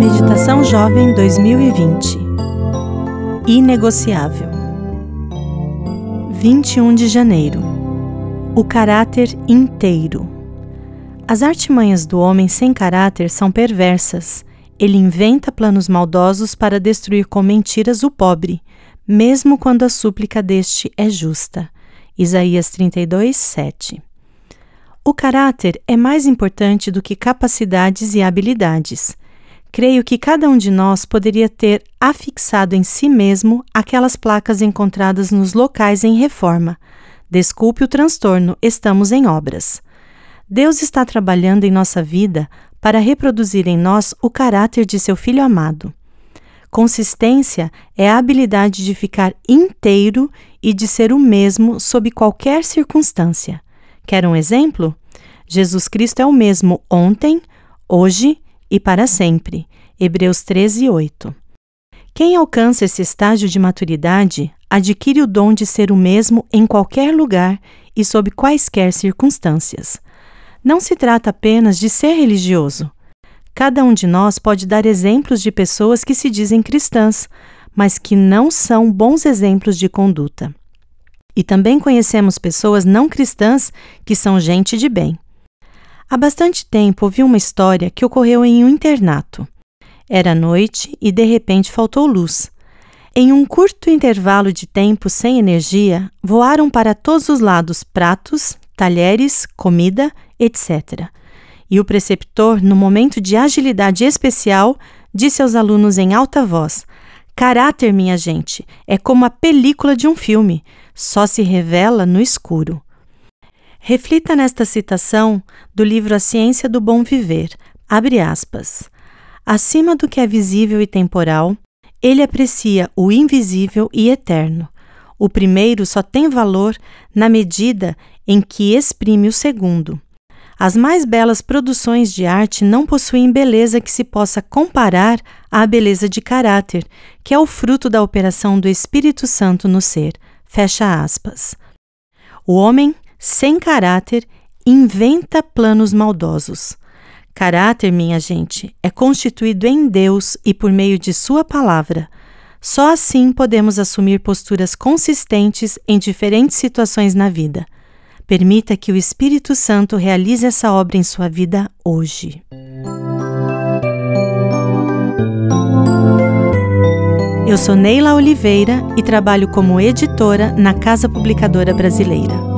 Meditação Jovem 2020 Inegociável 21 de janeiro O caráter inteiro As artimanhas do homem sem caráter são perversas. Ele inventa planos maldosos para destruir com mentiras o pobre, mesmo quando a súplica deste é justa. Isaías 32, 7 o caráter é mais importante do que capacidades e habilidades. Creio que cada um de nós poderia ter afixado em si mesmo aquelas placas encontradas nos locais em reforma. Desculpe o transtorno, estamos em obras. Deus está trabalhando em nossa vida para reproduzir em nós o caráter de seu Filho amado. Consistência é a habilidade de ficar inteiro e de ser o mesmo sob qualquer circunstância. Quer um exemplo? Jesus Cristo é o mesmo ontem, hoje e para sempre. Hebreus 13, 8. Quem alcança esse estágio de maturidade adquire o dom de ser o mesmo em qualquer lugar e sob quaisquer circunstâncias. Não se trata apenas de ser religioso. Cada um de nós pode dar exemplos de pessoas que se dizem cristãs, mas que não são bons exemplos de conduta. E também conhecemos pessoas não cristãs que são gente de bem. Há bastante tempo ouvi uma história que ocorreu em um internato. Era noite e de repente faltou luz. Em um curto intervalo de tempo sem energia, voaram para todos os lados pratos, talheres, comida, etc. E o preceptor, no momento de agilidade especial, disse aos alunos em alta voz: Caráter, minha gente, é como a película de um filme, só se revela no escuro. Reflita nesta citação do livro A Ciência do Bom Viver. Abre aspas. Acima do que é visível e temporal, ele aprecia o invisível e eterno. O primeiro só tem valor na medida em que exprime o segundo. As mais belas produções de arte não possuem beleza que se possa comparar à beleza de caráter, que é o fruto da operação do Espírito Santo no ser. Fecha aspas. O homem, sem caráter, inventa planos maldosos. Caráter, minha gente, é constituído em Deus e por meio de Sua palavra. Só assim podemos assumir posturas consistentes em diferentes situações na vida. Permita que o Espírito Santo realize essa obra em sua vida hoje. Eu sou Neila Oliveira e trabalho como editora na Casa Publicadora Brasileira.